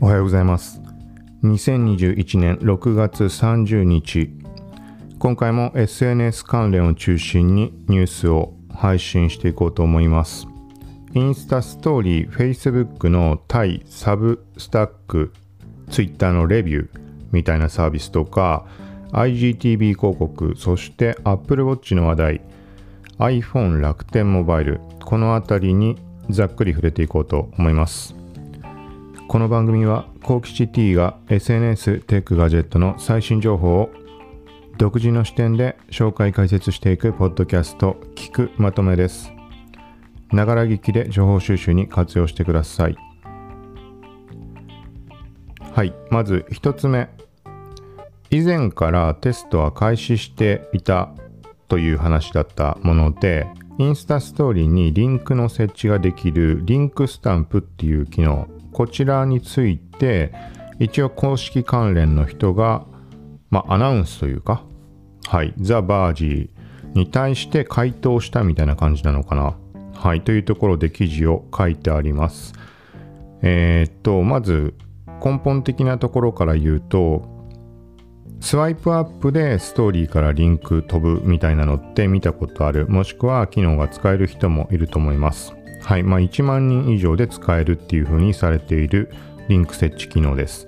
おはようございます。2021年6月30日。今回も SNS 関連を中心にニュースを配信していこうと思います。インスタストーリー Facebook の対サブスタック Twitter のレビューみたいなサービスとか IGTV 広告そして Apple Watch の話題 iPhone 楽天モバイルこの辺りにざっくり触れていこうと思います。この番組はコーキシティが SNS テックガジェットの最新情報を独自の視点で紹介解説していくポッドキャスト聞くまとめです。ながら聞きで情報収集に活用してください。はいまず1つ目。以前からテストは開始していたという話だったものでインスタストーリーにリンクの設置ができるリンクスタンプっていう機能こちらについて一応公式関連の人が、まあ、アナウンスというかはいザ・バージーに対して回答したみたいな感じなのかな。はいというところで記事を書いてあります。えー、っとまず根本的なところから言うとスワイプアップでストーリーからリンク飛ぶみたいなのって見たことある。もしくは機能が使える人もいると思います。はいまあ1万人以上で使えるっていう風にされているリンク設置機能です。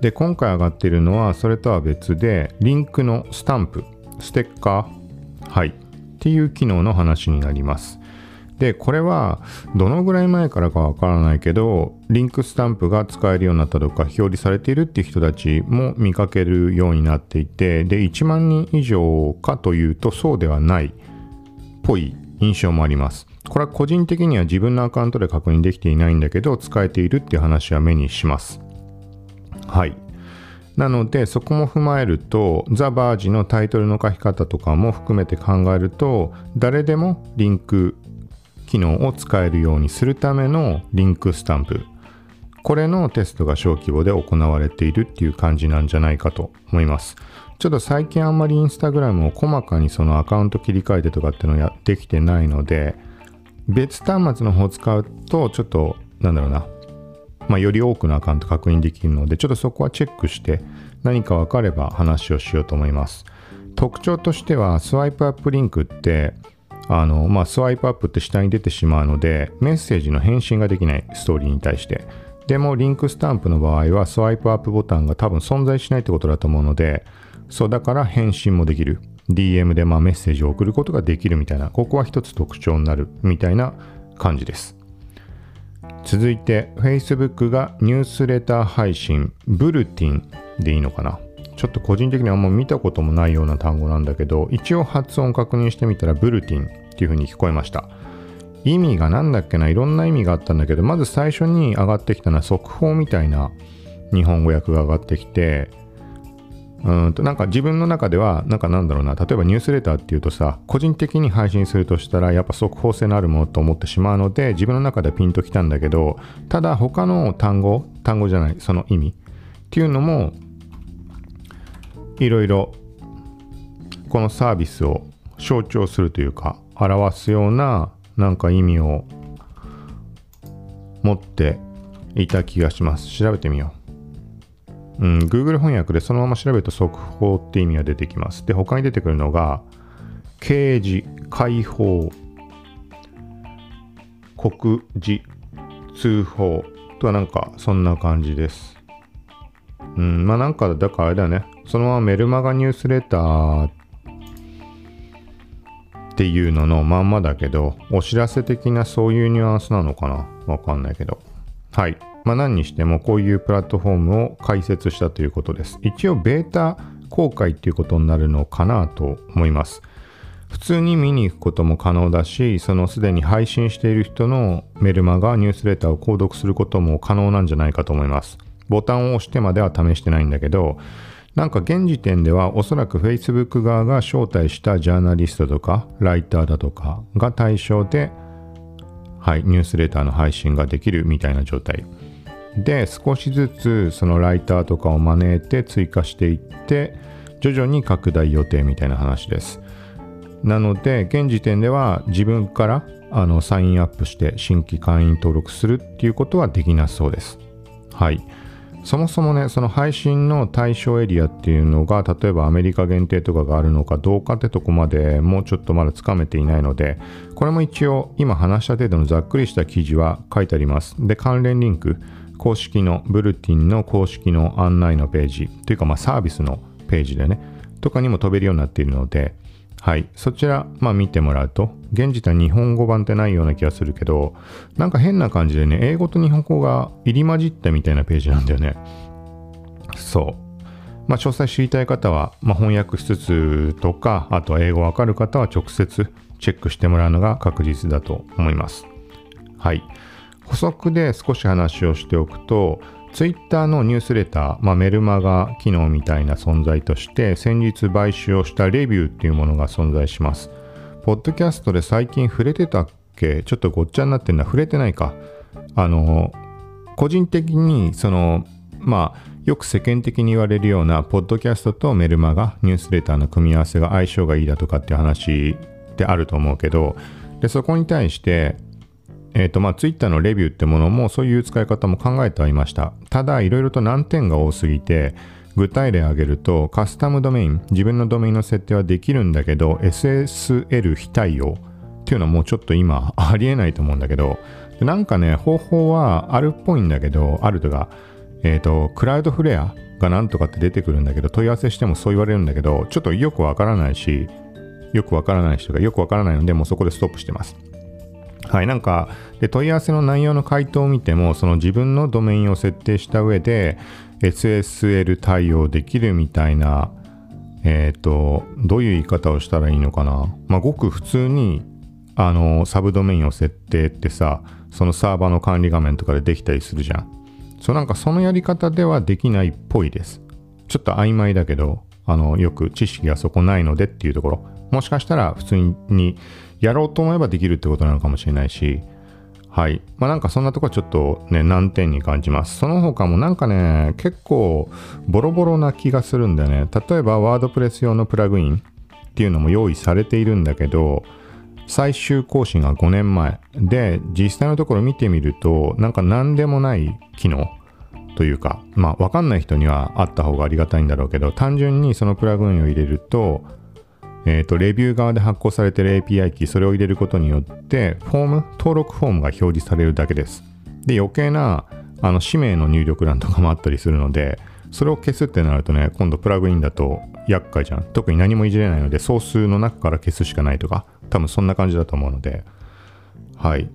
で今回上がっているのはそれとは別でリンクのスタンプステッカーはいっていう機能の話になります。でこれはどのぐらい前からかわからないけどリンクスタンプが使えるようになったとか表示されているっていう人たちも見かけるようになっていてで1万人以上かというとそうではないっぽい印象もあります。これは個人的には自分のアカウントで確認できていないんだけど使えているっていう話は目にします。はい。なのでそこも踏まえるとザ・バージのタイトルの書き方とかも含めて考えると誰でもリンク機能を使えるようにするためのリンクスタンプ。これのテストが小規模で行われているっていう感じなんじゃないかと思います。ちょっと最近あんまりインスタグラムを細かにそのアカウント切り替えてとかってのやってきてないので別端末の方を使うとちょっとなんだろうなまあ、より多くのアカウント確認できるのでちょっとそこはチェックして何か分かれば話をしようと思います特徴としてはスワイプアップリンクってあの、まあ、スワイプアップって下に出てしまうので、メッセージの返信ができないストーリーに対して。でも、リンクスタンプの場合は、スワイプアップボタンが多分存在しないってことだと思うので、そう、だから返信もできる。DM でまメッセージを送ることができるみたいな、ここは一つ特徴になるみたいな感じです。続いて、Facebook がニュースレター配信、ブルティンでいいのかな？ちょっと個人的にあんま見たこともないような単語なんだけど、一応発音確認してみたらブルティンっていう風に聞こえました。意味が何だっけな？いろんな意味があったんだけど、まず最初に上がってきたのは速報みたいな日本語訳が上がってきて、うんとなんか自分の中では、なんかなんだろうな、例えばニュースレターっていうとさ、個人的に配信するとしたら、やっぱ速報性のあるものと思ってしまうので、自分の中ではピンときたんだけど、ただ他の単語、単語じゃない、その意味っていうのもいろいろこのサービスを象徴するというか表すようななんか意味を持っていた気がします。調べてみよう。うん Google 翻訳でそのまま調べると速報って意味が出てきますで他に出てくるのが刑事解放告示通報とはなんかそんな感じですうん、まあなんか、だからあれだね。そのままメルマガニュースレターっていうののまんまだけど、お知らせ的なそういうニュアンスなのかなわかんないけど。はい。まあ何にしてもこういうプラットフォームを開設したということです。一応ベータ公開っていうことになるのかなと思います。普通に見に行くことも可能だし、そのすでに配信している人のメルマガ、ニュースレターを購読することも可能なんじゃないかと思います。ボタンを押してまでは試してないんだけど、なんか現時点ではおそらく Facebook 側が招待したジャーナリストとかライターだとかが対象で、はい、ニュースレターの配信ができるみたいな状態。で、少しずつそのライターとかを招いて追加していって、徐々に拡大予定みたいな話です。なので、現時点では自分からあのサインアップして新規会員登録するっていうことはできなそうです。はい。そもそもねその配信の対象エリアっていうのが例えばアメリカ限定とかがあるのかどうかってとこまでもうちょっとまだつかめていないのでこれも一応今話した程度のざっくりした記事は書いてありますで関連リンク公式のブルティンの公式の案内のページというかまあサービスのページでねとかにも飛べるようになっているのではい。そちら、まあ見てもらうと、現時点日本語版ってないような気がするけど、なんか変な感じでね、英語と日本語が入り混じったみたいなページなんだよね。そう。まあ詳細知りたい方は、まあ、翻訳しつつとか、あとは英語わかる方は直接チェックしてもらうのが確実だと思います。はい。補足で少し話をしておくと、ツイッターのニュースレター、まあ、メルマガ機能みたいな存在として先日買収をしたレビューっていうものが存在します。ポッドキャストで最近触れてたっけ？ちょっとごっちゃになってるのは触れてないか。あの、個人的にその、まあ、よく世間的に言われるような、ポッドキャストとメルマガ、ニュースレターの組み合わせが相性がいいだとかっていう話ってあると思うけど、でそこに対して、えっ、ー、とまあ Twitter のレビューってものもそういう使い方も考えてはいました。ただいろいろと難点が多すぎて具体例挙げるとカスタムドメイン自分のドメインの設定はできるんだけど SSL 非対応っていうのはもうちょっと今ありえないと思うんだけどなんかね方法はあるっぽいんだけどあるとかえっ、ー、とクラウドフレアがなんとかって出てくるんだけど問い合わせしてもそう言われるんだけどちょっとよくわからないしよくわからない人がよくわからないのでもうそこでストップしてますはい、なんかで問い合わせの内容の回答を見てもその自分のドメインを設定した上で SSL 対応できるみたいなえっ、ー、とどういう言い方をしたらいいのかな。まあごく普通にあのサブドメインを設定ってさそのサーバーの管理画面とかでできたりするじゃん。そうなんかそのやり方ではできないっぽいです。ちょっと曖昧だけどあのよく知識がそこないのでっていうところ。もしかしたら普通にやろうと思えばできるってことなのかもしれないし、はい。まあなんかそんなとこはちょっとね、難点に感じます。その他もなんかね、結構ボロボロな気がするんだよね。例えばワードプレス用のプラグインっていうのも用意されているんだけど、最終更新が5年前で、実際のところ見てみると、なんか何でもない機能というか、まあわかんない人にはあった方がありがたいんだろうけど、単純にそのプラグインを入れると、えっ、ー、と、レビュー側で発行されてる API キー、それを入れることによって、フォーム、登録フォームが表示されるだけです。で、余計な、あの、氏名の入力欄とかもあったりするので、それを消すってなるとね、今度プラグインだと厄介じゃん。特に何もいじれないので、総数の中から消すしかないとか、多分そんな感じだと思うので、はい。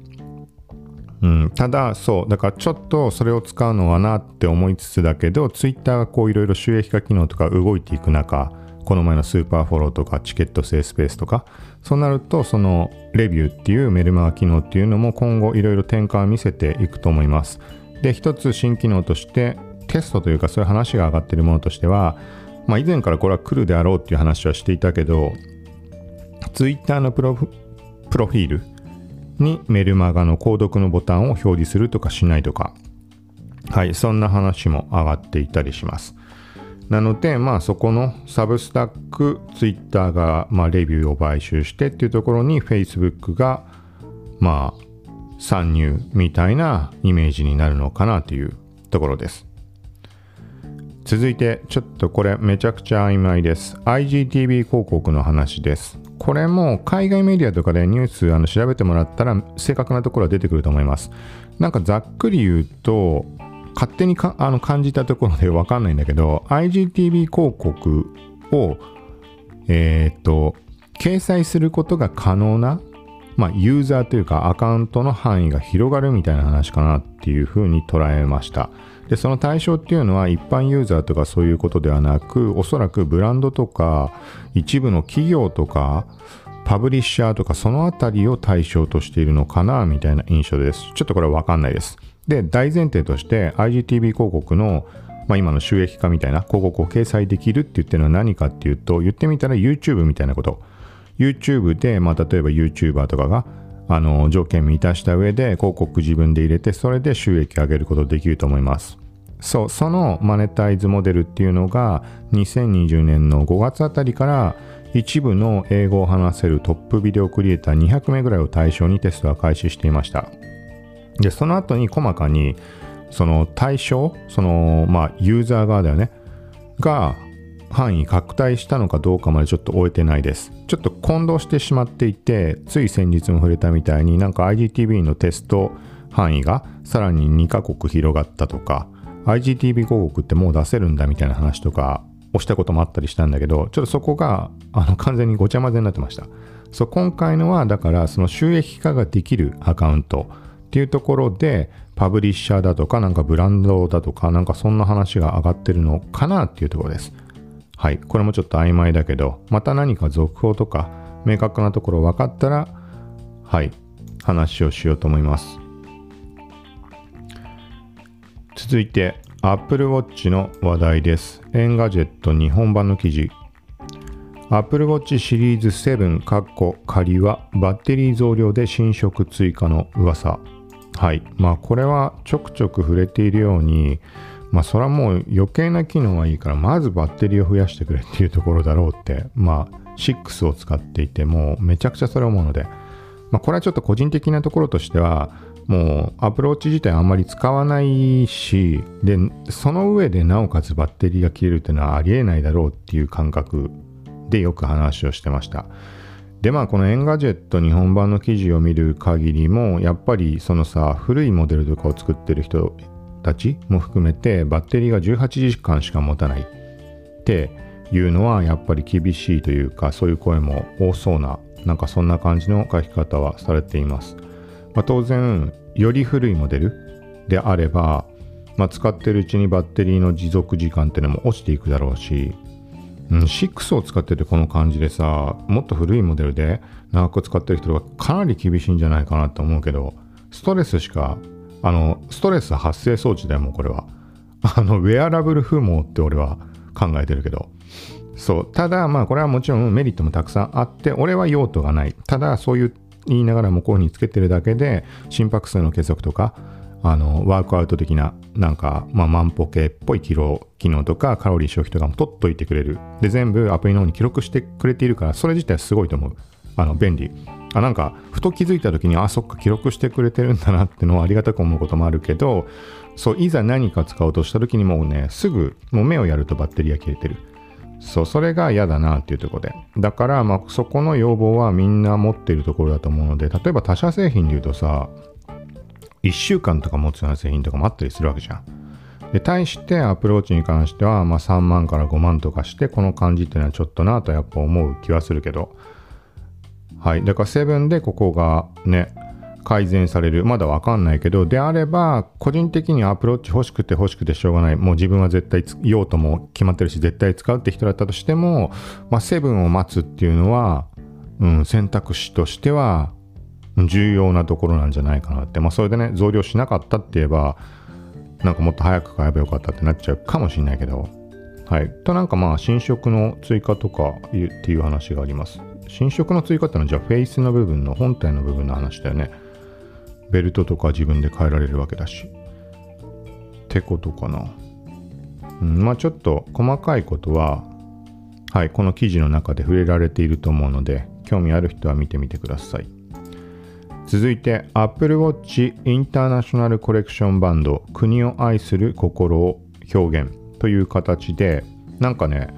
うん、ただ、そう、だからちょっとそれを使うのはなって思いつつだけど、Twitter がこういろいろ収益化機能とか動いていく中、この前のスーパーフォローとかチケット制スペースとかそうなるとそのレビューっていうメルマガ機能っていうのも今後いろいろ転換を見せていくと思います。で一つ新機能としてテストというかそういう話が上がってるものとしては、まあ、以前からこれは来るであろうっていう話はしていたけど Twitter のプロフィールにメルマガの購読のボタンを表示するとかしないとか。はいそんな話も上がっていたりします。なので、まあそこのサブスタック、ツイッターが、まあ、レビューを買収してっていうところに Facebook が、まあ参入みたいなイメージになるのかなというところです。続いて、ちょっとこれめちゃくちゃ曖昧です。IGTV 広告の話です。これも海外メディアとかでニュースあの調べてもらったら正確なところは出てくると思います。なんかざっくり言うと、勝手にかあの感じたところでわかんないんだけど、IGTV 広告を、えっ、と、掲載することが可能な、まあ、ユーザーというかアカウントの範囲が広がるみたいな話かなっていうふうに捉えました。で、その対象っていうのは一般ユーザーとかそういうことではなく、おそらくブランドとか一部の企業とか、パブリッシャーとかそのあたりを対象としているのかなみたいな印象です。ちょっとこれわかんないです。で、大前提として IGTV 広告の、まあ、今の収益化みたいな広告を掲載できるって言ってるのは何かっていうと、言ってみたら YouTube みたいなこと。YouTube で、まあ、例えば YouTuber とかがあの条件満たした上で広告自分で入れて、それで収益上げることできると思います。そう、そのマネタイズモデルっていうのが2020年の5月あたりから一部の英語を話せるトップビデオクリエイター200名ぐらいを対象にテストは開始していました。で、その後に細かに、その対象そのまあユーザー側だよね。が範囲拡大したのかどうかまでちょっと終えてないです。ちょっと混同してしまっていてつい先日も触れたみたいになんか IGTV のテスト範囲がさらに2カ国広がったとか IGTV 広告ってもう出せるんだみたいな話とかをしたこともあったりしたんだけどちょっとそこがあの完全にごちゃ混ぜになってました。そう今回のはだからその収益化ができるアカウント。っていうところでパブリッシャーだとかなんかブランドだとかなんかそんな話が上がってるのかなっていうところですはいこれもちょっと曖昧だけどまた何か続報とか明確なところ分かったらはい話をしようと思います続いて Apple Watch の話題です。 Engadget 日本版の記事。Apple Watch シリーズ7カッコ仮はバッテリー増量で新色追加の噂。はい。まあこれはちょくちょく触れているように、まあそれはもう余計な機能はいいから、まずバッテリーを増やしてくれっていうところだろうって、まあ6を使っていてもめちゃくちゃそれ思うので、まあこれはちょっと個人的なところとしては、もうアプローチ自体あんまり使わないしでその上でなおかつバッテリーが切れるっていうのはありえないだろうっていう感覚でよく話をしてましたでまあこの Engadget 日本版の記事を見る限りもやっぱりそのさ古いモデルとかを作ってる人たちも含めてバッテリーが18時間しか持たないっていうのはやっぱり厳しいというかそういう声も多そうななんかそんな感じの書き方はされています。まあ、当然より古いモデルであれば、まあ、使ってるうちにバッテリーの持続時間っていうのも落ちていくだろうし、うん、6を使っててこの感じでさもっと古いモデルで長く使ってる人がかなり厳しいんじゃないかなと思うけどストレスしかあのストレス発生装置だよもうこれは。あのウェアラブル不毛って俺は考えてるけど。そう。ただまあこれはもちろんメリットもたくさんあって俺は用途がない。ただそういう言いながら向こうにつけてるだけで心拍数の計測とかあのワークアウト的ななんか、まあ、万歩計っぽい機能機能とかカロリー消費とかも取っといてくれる。で全部アプリの方に記録してくれているからそれ自体すごいと思う。あの便利。あなんかふと気づいた時にあそっか記録してくれてるんだなってのはありがたく思うこともあるけどそういざ何か使おうとした時にもうねすぐもう目をやるとバッテリーが切れてる。そう、それが嫌だなっていうところで。だから、まあ、そこの要望はみんな持っているところだと思うので、例えば他社製品で言うとさ、1週間とか持つような製品とかもあったりするわけじゃん。で、対してアプローチに関しては、まあ、3万から5万とかして、この感じっていうのはちょっとなとやっぱ思う気はするけど、はい。だからセブンでここがね、改善される。まだわかんないけど、であれば、個人的にアプローチ欲しくて欲しくてしょうがない。もう自分は絶対用途も決まってるし、絶対使うって人だったとしても、まあ、セブンを待つっていうのは、うん、選択肢としては、重要なところなんじゃないかなって。まあ、それでね、増量しなかったって言えば、なんかもっと早く買えばよかったってなっちゃうかもしれないけど、はい。と、なんかまあ、新色の追加とかっていう話があります。新色の追加ってのは、じゃあ、フェイスの部分の本体の部分の話だよね。ベルトとか自分で変えられるわけだし。ってことかな。うん、まあちょっと細かいことは、はい、この記事の中で触れられていると思うので、興味ある人は見てみてください。続いて Apple Watch インターナショナルコレクションバンド国を愛する心を表現という形でなんかね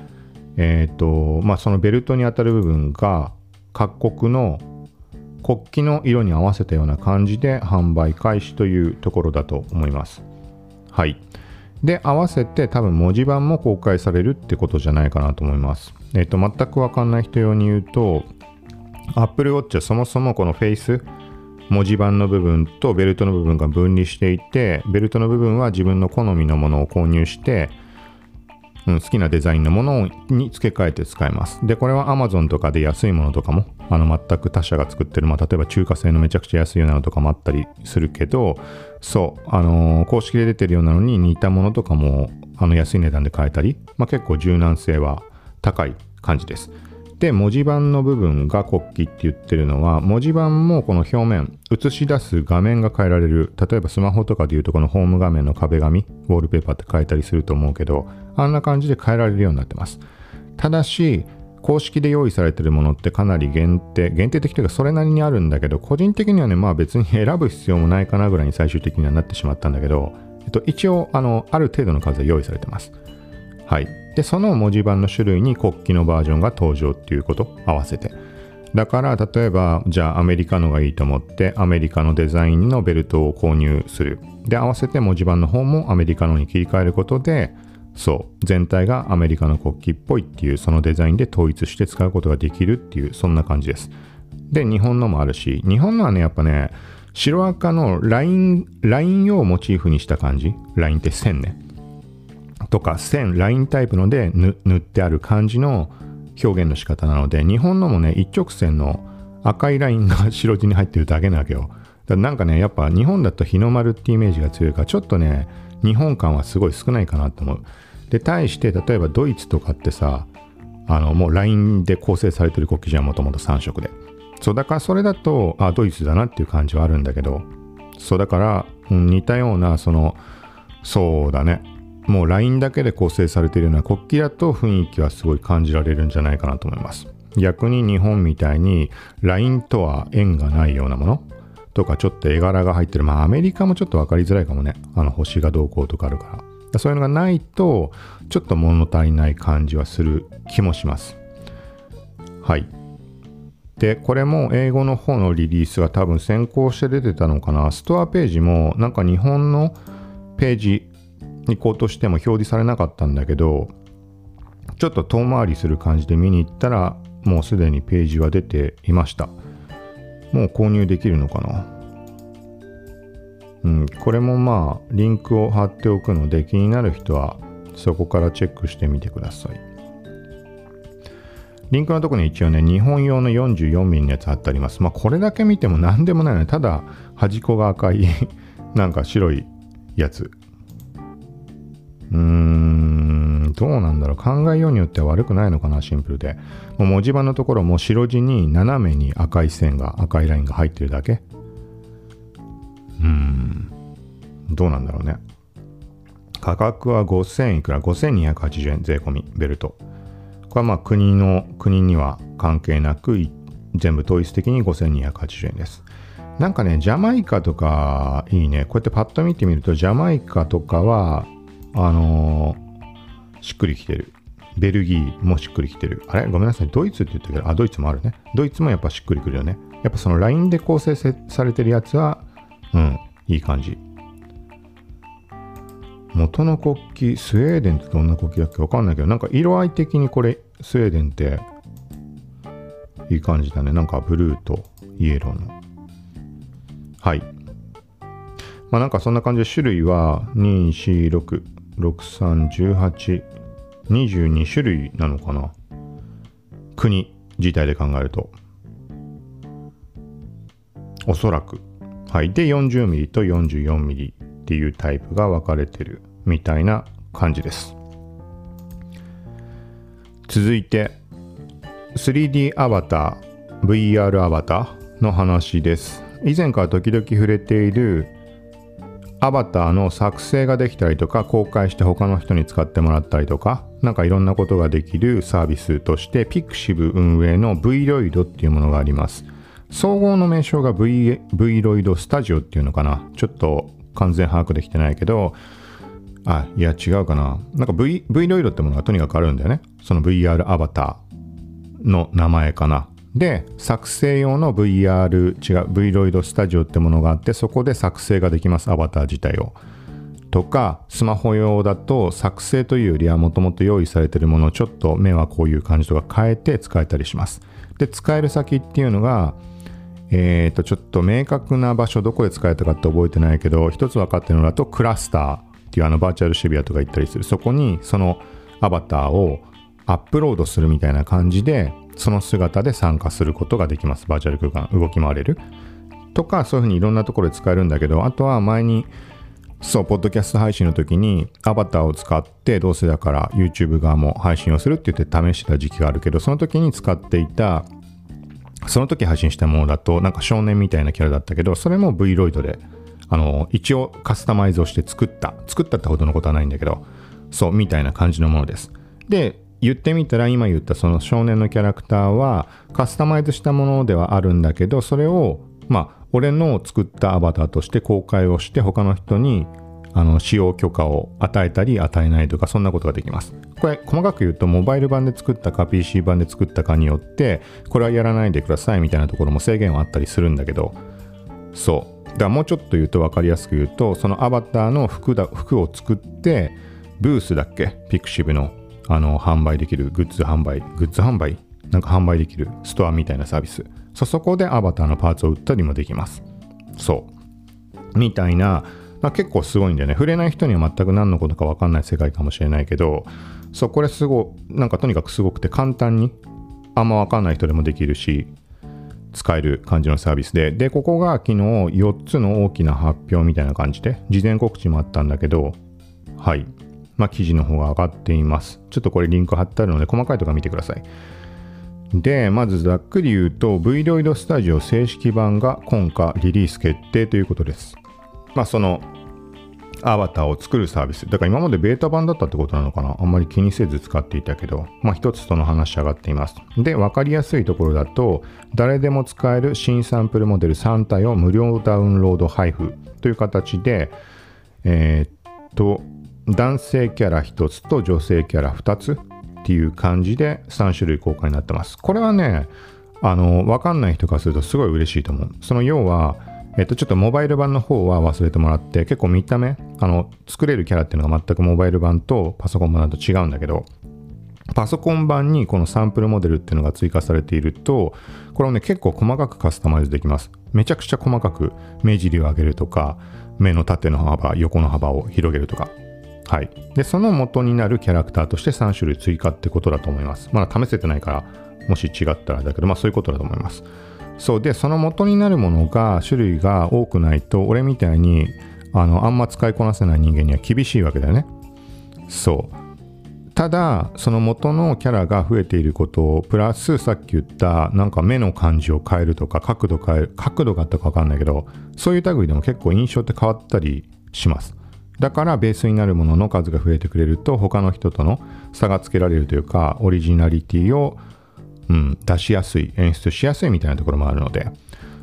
えっ、ー、とまあそのベルトに当たる部分が各国の国旗の色に合わせたような感じで販売開始というところだと思います。はい。で、合わせて多分文字盤も公開されるってことじゃないかなと思います。えっ、ー、と、全くわかんない人用に言うと、Apple Watch はそもそもこのフェイス、文字盤の部分とベルトの部分が分離していて、ベルトの部分は自分の好みのものを購入して、うん、好きなデザインのものに付け替えて使えます。で、これは Amazon とかで安いものとかも、あの全く他社が作ってる、まあ、例えば中華製のめちゃくちゃ安いようなのとかもあったりするけど、そう、あのー、公式で出てるようなのに似たものとかも、あの安い値段で買えたり、まあ、結構柔軟性は高い感じです。で、文字盤の部分が国旗って言ってるのは、文字盤もこの表面、映し出す画面が変えられる。例えばスマホとかで言うとこのホーム画面の壁紙、ウォールペーパーって変えたりすると思うけど、あんな感じで変えられるようになってます。ただし、公式で用意されてるものってかなり限定、限定的というかそれなりにあるんだけど、個人的にはね、まあ別に選ぶ必要もないかなぐらいに最終的にはなってしまったんだけど、えっと、一応あのある程度の数は用意されてますはいでその文字盤の種類に国旗のバージョンが登場っていうこと合わせて。だから例えばじゃあアメリカのがいいと思ってアメリカのデザインのベルトを購入する。で合わせて文字盤の方もアメリカのに切り替えることでそう全体がアメリカの国旗っぽいっていうそのデザインで統一して使うことができるっていうそんな感じです。で日本のもあるし日本のはねやっぱね白赤のラインラインをモチーフにした感じ。ラインって線ね。とか線ラインタイプので塗ってある感じの表現の仕方なので日本のもね一直線の赤いライン が白地に入ってるだけなわけよ。だなんかねやっぱ日本だと日の丸ってイメージが強いからちょっとね日本感はすごい少ないかなと思う。で対して例えばドイツとかってさあのもうラインで構成されてる国旗じゃんもともと3色で。そうだからそれだとあドイツだなっていう感じはあるんだけど。そうだから、うん、似たようなそのそうだね。もう LINE だけで構成されているような国旗だと雰囲気はすごい感じられるんじゃないかなと思います。逆に日本みたいに LINE とは縁がないようなものとかちょっと絵柄が入ってる。まあアメリカもちょっと分かりづらいかもね。あの星がどうこうとかあるから。そういうのがないとちょっと物足りない感じはする気もします。はい。で、これも英語の方のリリースが多分先行して出てたのかな。ストアページもなんか日本のページ行こうとしても表示されなかったんだけどちょっと遠回りする感じで見に行ったらもうすでにページは出ていました。もう購入できるのかな？うん、これもまあリンクを貼っておくので気になる人はそこからチェックしてみてください。リンクのとこに一応ね日本用の 44mm のやつ貼ってあります。まあこれだけ見ても何でもないのでただ端っこが赤いなんか白いやつ。うーん、どうなんだろう。考えようによっては悪くないのかな、シンプルで。もう文字盤のところも白地に斜めに赤い線が、赤いラインが入ってるだけ。うーん、どうなんだろうね。価格は5000いくら ?5280 円税込み、ベルト。これはまあ国の、国には関係なく、全部統一的に5280円です。なんかね、ジャマイカとかいいね。こうやってパッと見てみると、ジャマイカとかはあのー、しっくりきてる。ベルギーもしっくりきてる。あれ？ごめんなさい。ドイツって言ったけど、あ、ドイツもあるね。ドイツもやっぱしっくりくるよね。やっぱその LINE で構成されてるやつは、うん、いい感じ。元の国旗、スウェーデンってどんな国旗だっけ？わかんないけど、なんか色合い的にこれ、スウェーデンっていい感じだね。なんかブルーとイエローの。はい。まあなんかそんな感じで種類は2、4、6、631822種類なのかな？国自体で考えると。おそらく。はい。で 40mm と 44mm っていうタイプが分かれてるみたいな感じです。続いて 3D アバター VR アバターの話です。以前から時々触れているアバターの作成ができたりとか公開して他の人に使ってもらったりとかなんかいろんなことができるサービスとして Pixiv 運営の Vroid っていうものがあります。総合の名称が v Vroid Studio っていうのかな。ちょっと完全把握できてないけどあいや違うかな。なんか v Vroid ってものがとにかくあるんだよね。その VR アバターの名前かな。で作成用の VR 違う Vroid スタジオってものがあってそこで作成ができますアバター自体を。とかスマホ用だと作成というよりはもともと用意されているものをちょっと目はこういう感じとか変えて使えたりします。で使える先っていうのがえっ、ー、とちょっと明確な場所どこで使えたかって覚えてないけど一つ分かってるのだとクラスターっていうあのバーチャル渋谷とか行ったりする。そこにそのアバターをアップロードするみたいな感じでその姿で参加することができます。バーチャル空間、動き回れる。とか、そういうふうにいろんなところで使えるんだけど、あとは前に、そう、ポッドキャスト配信の時にアバターを使って、どうせだから YouTube 側も配信をするって言って試してた時期があるけど、その時に使っていた、その時配信したものだと、なんか少年みたいなキャラだったけど、それも Vroid で、あの、一応カスタマイズをして作った。作ったってほどのことはないんだけど、そう、みたいな感じのものです。で、言ってみたら今言ったその少年のキャラクターはカスタマイズしたものではあるんだけどそれをまあ俺の作ったアバターとして公開をして他の人にあの使用許可を与えたり与えないとかそんなことができます。これ細かく言うとモバイル版で作ったか PC 版で作ったかによってこれはやらないでくださいみたいなところも制限はあったりするんだけどそう。だからもうちょっと言うと分かりやすく言うとそのアバターの服だ服を作ってブースだっけ？ピクシブの。あの販売できるグッズ販売グッズ販売？なんか販売できるストアみたいなサービス。そそこでアバターのパーツを売ったりもできます。そう。みたいなまあ、結構すごいんだよね。触れない人には全く何のことか分かんない世界かもしれないけどそうこれすごいなんかとにかくすごくて簡単にあんま分かんない人でもできるし使える感じのサービスで。でここが昨日4つの大きな発表みたいな感じで事前告知もあったんだけどはい。まあ記事の方が上がっています。ちょっとこれリンク貼ってあるので細かいところ見てください。でまずざっくり言うと v ロイドスタジオ正式版が今夏リリース決定ということです。まあそのアバターを作るサービス。だから今までベータ版だったってことなのかな？あんまり気にせず使っていたけど、まあ一つその話上がっています。で、わかりやすいところだと、誰でも使える新サンプルモデル3体を無料ダウンロード配布という形で、えー、っと、男性キャラ1つと女性キャラ2つっていう感じで3種類公開になってます。これはね、あの、わかんない人からするとすごい嬉しいと思う。その要は、えっと、ちょっとモバイル版の方は忘れてもらって、結構見た目、あの、作れるキャラっていうのが全くモバイル版とパソコン版だと違うんだけど、パソコン版にこのサンプルモデルっていうのが追加されていると、これをね、結構細かくカスタマイズできます。めちゃくちゃ細かく目尻を上げるとか、目の縦の幅、横の幅を広げるとか。はい。で、その元になるキャラクターとして3種類追加ってことだと思います。まだ試せてないから、もし違ったらだけど、まあそういうことだと思います。そうでその元になるものが種類が多くないと俺みたいにあのあんま使いこなせない人間には厳しいわけだよねそうただその元のキャラが増えていることをプラスさっき言ったなんか目の感じを変えるとか角度変える角度があったか分かんないけどそういう類でも結構印象って変わったりしますだからベースになるものの数が増えてくれると他の人との差がつけられるというかオリジナリティをうん、出しやすい、演出しやすいみたいなところもあるので。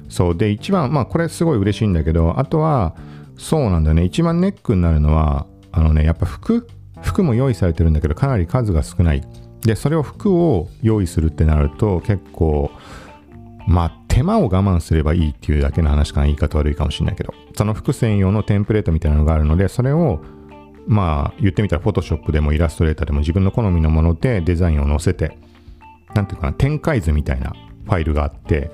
そう。で、一番、まあこれすごい嬉しいんだけど、あとは、そうなんだね。一番ネックになるのは、あのね、やっぱ服服も用意されてるんだけど、かなり数が少ない。で、それを服を用意するってなると、結構、まあ、手間を我慢すればいいっていうだけの話かな。言い方悪いかもしれないけど。その服専用のテンプレートみたいなのがあるので、それを、まあ、言ってみたら、フォトショップでもイラストレーターでも自分の好みのものでデザインを載せて、なんていうかな、展開図みたいなファイルがあって、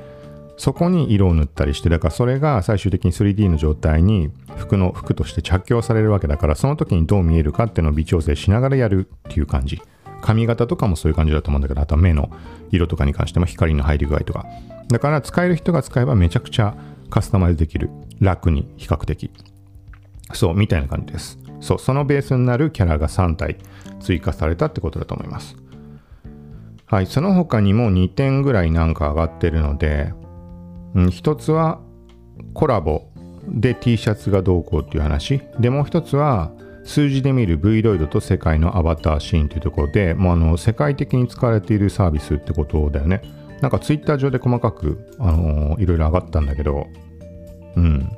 そこに色を塗ったりして、だからそれが最終的に 3D の状態に服の服として着用されるわけだから、その時にどう見えるかっていうのを微調整しながらやるっていう感じ。髪型とかもそういう感じだと思うんだけど、あとは目の色とかに関しても光の入り具合とか。だから使える人が使えばめちゃくちゃカスタマイズできる。楽に、比較的。そう、みたいな感じです。そう、そのベースになるキャラが3体追加されたってことだと思います。はい、その他にも2点ぐらいなんか上がってるので、うん、一つはコラボで T シャツがどうこうっていう話。で、もう一つは数字で見る V ロイドと世界のアバターシーンというところで、もうあの世界的に使われているサービスってことだよね。なんかツイッター上で細かく、あのー、いろいろ上がったんだけど、うん。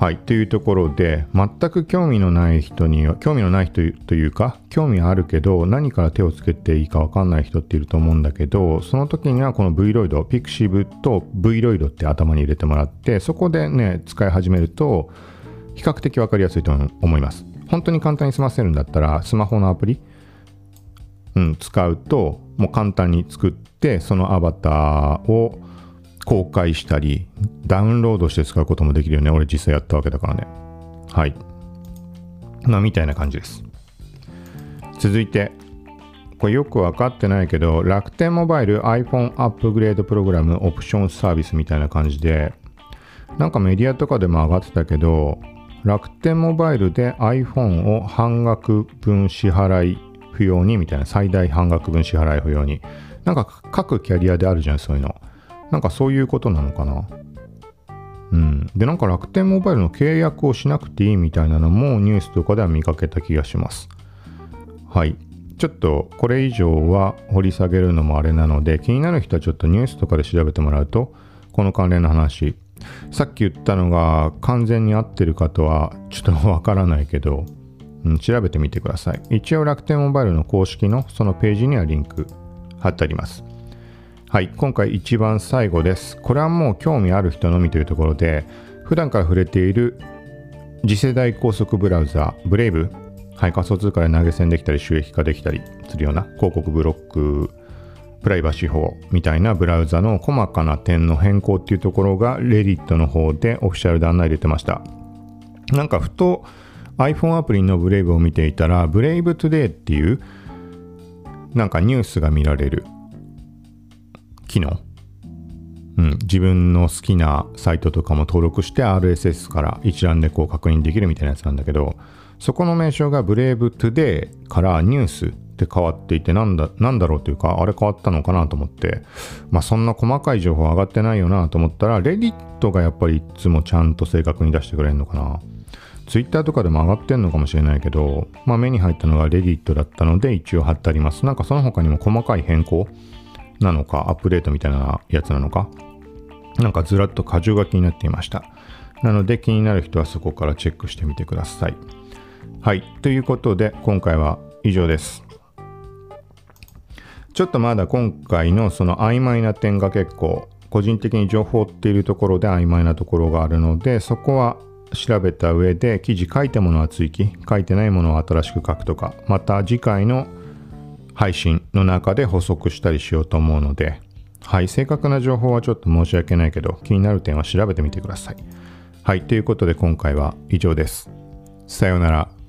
はい、というところで全く興味のない人には興味のない人というか興味はあるけど何から手をつけていいか分かんない人っていると思うんだけどその時にはこの V ロイドピクシブと V ロイドって頭に入れてもらってそこでね使い始めると比較的分かりやすいと思います本当に簡単に済ませるんだったらスマホのアプリうん、使うともう簡単に作ってそのアバターを公開したり、ダウンロードして使うこともできるよね。俺実際やったわけだからね。はい。まあ、みたいな感じです。続いて、これよくわかってないけど、楽天モバイル iPhone アップグレードプログラムオプションサービスみたいな感じで、なんかメディアとかでも上がってたけど、楽天モバイルで iPhone を半額分支払い不要にみたいな、最大半額分支払い不要に。なんか各キャリアであるじゃん、そういうの。なんかそういうことなのかな？うん。で、なんか楽天モバイルの契約をしなくていいみたいなのもニュースとかでは見かけた気がします。はい。ちょっとこれ以上は掘り下げるのもあれなので、気になる人はちょっとニュースとかで調べてもらうと、この関連の話さっき言ったのが完全に合ってるかとはちょっとわからないけど、うん、調べてみてください。一応楽天モバイルの公式のそのページにはリンク貼ってあります。はい、今回一番最後です。これはもう興味ある人のみというところで、普段から触れている次世代高速ブラウザ、ブレイブ、はい、仮想通貨で投げ銭できたり収益化できたりするような広告ブロック、プライバシー法みたいなブラウザの細かな点の変更っていうところが Reddit の方でオフィシャルで案内出てました。なんかふと iPhone アプリの Brave を見ていたら、 Brave Today っていうなんかニュースが見られる。機能、うん、自分の好きなサイトとかも登録して RSS から一覧でこう確認できるみたいなやつなんだけどそこの名称が Brave Today からニュースって変わっていてなんだなんだろうというかあれ変わったのかなと思ってまあそんな細かい情報上がってないよなと思ったらレディットがやっぱりいつもちゃんと正確に出してくれるのかなツイッターとかでも上がってんのかもしれないけど、まあ、目に入ったのがレディットだったので一応貼ってあります。なんかその他にも細かい変更なのか、アップデートみたいなやつなのか、なんかずらっと箇条書きになっていました。なので気になる人はそこからチェックしてみてください。はい。ということで今回は以上です。ちょっとまだ今回のその曖昧な点が結構個人的に情報っているところで曖昧なところがあるのでそこは調べた上で記事書いたものは追記書いてないものは新しく書くとかまた次回の配信の中で補足したりしようと思うので、はい、正確な情報はちょっと申し訳ないけど、気になる点は調べてみてください。はい、ということで今回は以上です。さようなら。